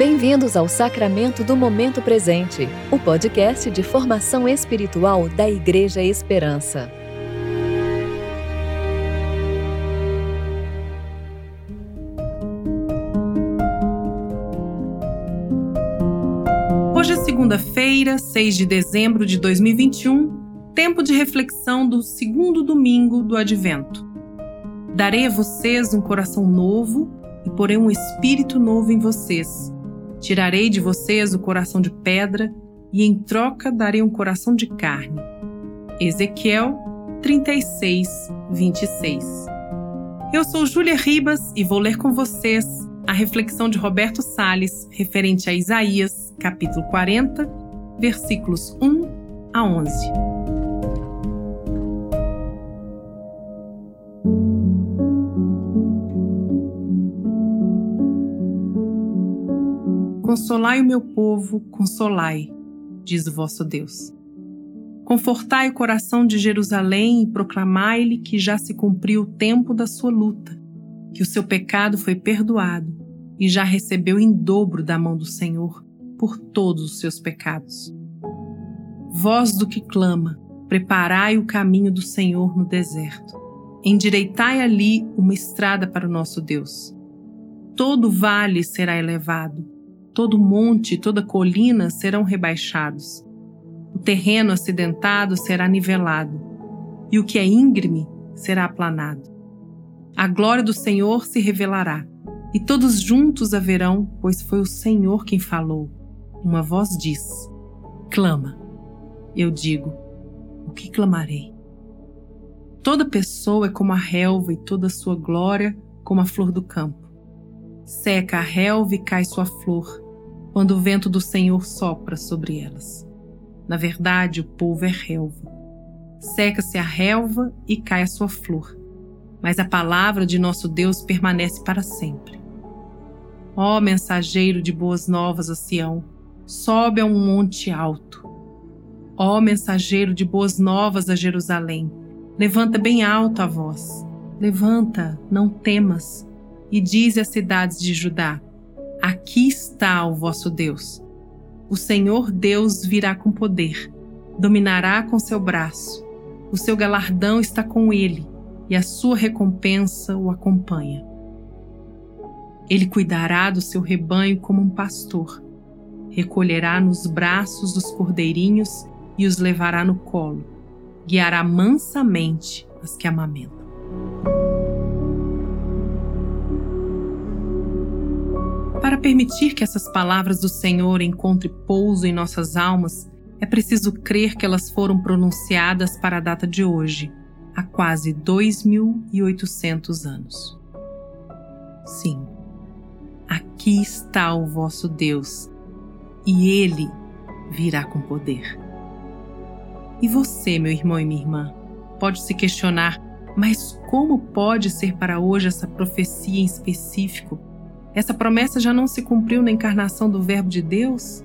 Bem-vindos ao Sacramento do Momento Presente, o podcast de formação espiritual da Igreja Esperança. Hoje é segunda-feira, 6 de dezembro de 2021, tempo de reflexão do segundo domingo do Advento. Darei a vocês um coração novo e porei um espírito novo em vocês Tirarei de vocês o coração de pedra e em troca darei um coração de carne. Ezequiel 36, 26. Eu sou Júlia Ribas e vou ler com vocês a reflexão de Roberto Sales referente a Isaías, capítulo 40, versículos 1 a 11. Consolai o meu povo, consolai, diz o vosso Deus. Confortai o coração de Jerusalém e proclamai-lhe que já se cumpriu o tempo da sua luta, que o seu pecado foi perdoado e já recebeu em dobro da mão do Senhor por todos os seus pecados. Voz do que clama, preparai o caminho do Senhor no deserto. Endireitai ali uma estrada para o nosso Deus. Todo vale será elevado todo monte toda colina serão rebaixados. O terreno acidentado será nivelado, e o que é íngreme será aplanado. A glória do Senhor se revelará, e todos juntos a verão, pois foi o Senhor quem falou. Uma voz diz: Clama. Eu digo: O que clamarei? Toda pessoa é como a relva e toda a sua glória como a flor do campo. Seca a relva e cai sua flor, quando o vento do Senhor sopra sobre elas. Na verdade, o povo é relva. Seca-se a relva e cai a sua flor, mas a palavra de nosso Deus permanece para sempre. Ó mensageiro de boas novas a Sião, sobe a um monte alto. Ó mensageiro de boas novas a Jerusalém, levanta bem alto a voz. Levanta, não temas, e dize às cidades de Judá: Aqui está o vosso Deus. O Senhor Deus virá com poder, dominará com seu braço. O seu galardão está com ele e a sua recompensa o acompanha. Ele cuidará do seu rebanho como um pastor, recolherá nos braços dos cordeirinhos e os levará no colo, guiará mansamente as que amamentam. Para permitir que essas palavras do Senhor encontrem pouso em nossas almas, é preciso crer que elas foram pronunciadas para a data de hoje, há quase 2.800 anos. Sim, aqui está o vosso Deus, e ele virá com poder. E você, meu irmão e minha irmã, pode se questionar: mas como pode ser para hoje essa profecia em específico? Essa promessa já não se cumpriu na encarnação do Verbo de Deus?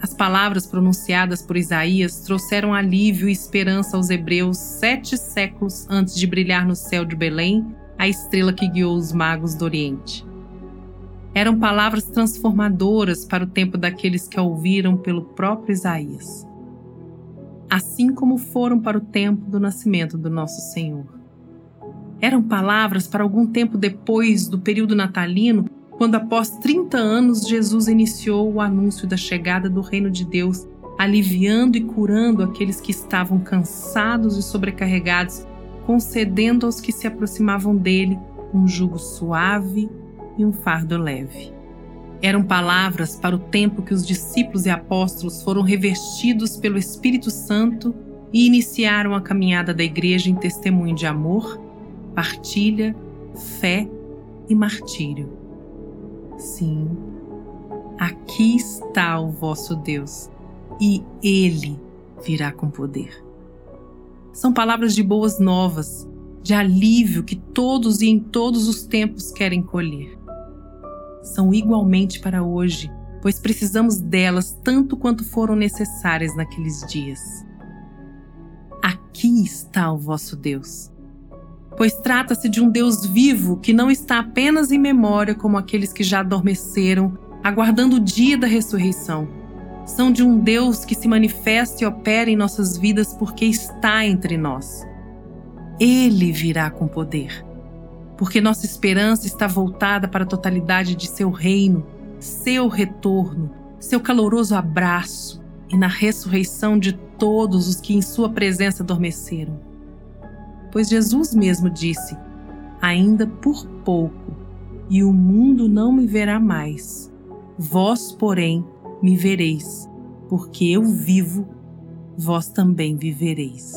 As palavras pronunciadas por Isaías trouxeram alívio e esperança aos hebreus sete séculos antes de brilhar no céu de Belém a estrela que guiou os magos do Oriente. Eram palavras transformadoras para o tempo daqueles que a ouviram pelo próprio Isaías, assim como foram para o tempo do nascimento do nosso Senhor. Eram palavras para algum tempo depois do período natalino, quando após 30 anos Jesus iniciou o anúncio da chegada do reino de Deus, aliviando e curando aqueles que estavam cansados e sobrecarregados, concedendo aos que se aproximavam dele um jugo suave e um fardo leve. Eram palavras para o tempo que os discípulos e apóstolos foram revestidos pelo Espírito Santo e iniciaram a caminhada da igreja em testemunho de amor partilha, fé e martírio. Sim, aqui está o vosso Deus e Ele virá com poder. São palavras de boas novas, de alívio que todos e em todos os tempos querem colher. São igualmente para hoje, pois precisamos delas tanto quanto foram necessárias naqueles dias. Aqui está o vosso Deus pois trata-se de um Deus vivo que não está apenas em memória como aqueles que já adormeceram aguardando o dia da ressurreição. São de um Deus que se manifesta e opera em nossas vidas porque está entre nós. Ele virá com poder, porque nossa esperança está voltada para a totalidade de seu reino, seu retorno, seu caloroso abraço e na ressurreição de todos os que em sua presença adormeceram. Pois Jesus mesmo disse: Ainda por pouco, e o mundo não me verá mais. Vós, porém, me vereis, porque eu vivo, vós também vivereis.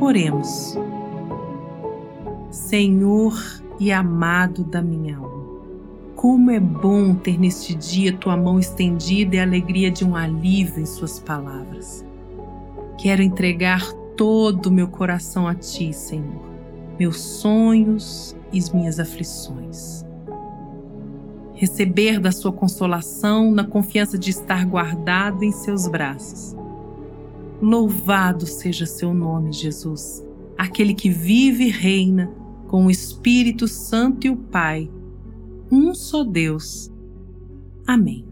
Oremos. Senhor e amado da minha alma, como é bom ter neste dia tua mão estendida e a alegria de um alívio em suas palavras. Quero entregar todo o meu coração a ti, Senhor, meus sonhos e minhas aflições. Receber da sua consolação na confiança de estar guardado em seus braços. Louvado seja seu nome, Jesus, aquele que vive e reina com o Espírito Santo e o Pai, um só Deus. Amém.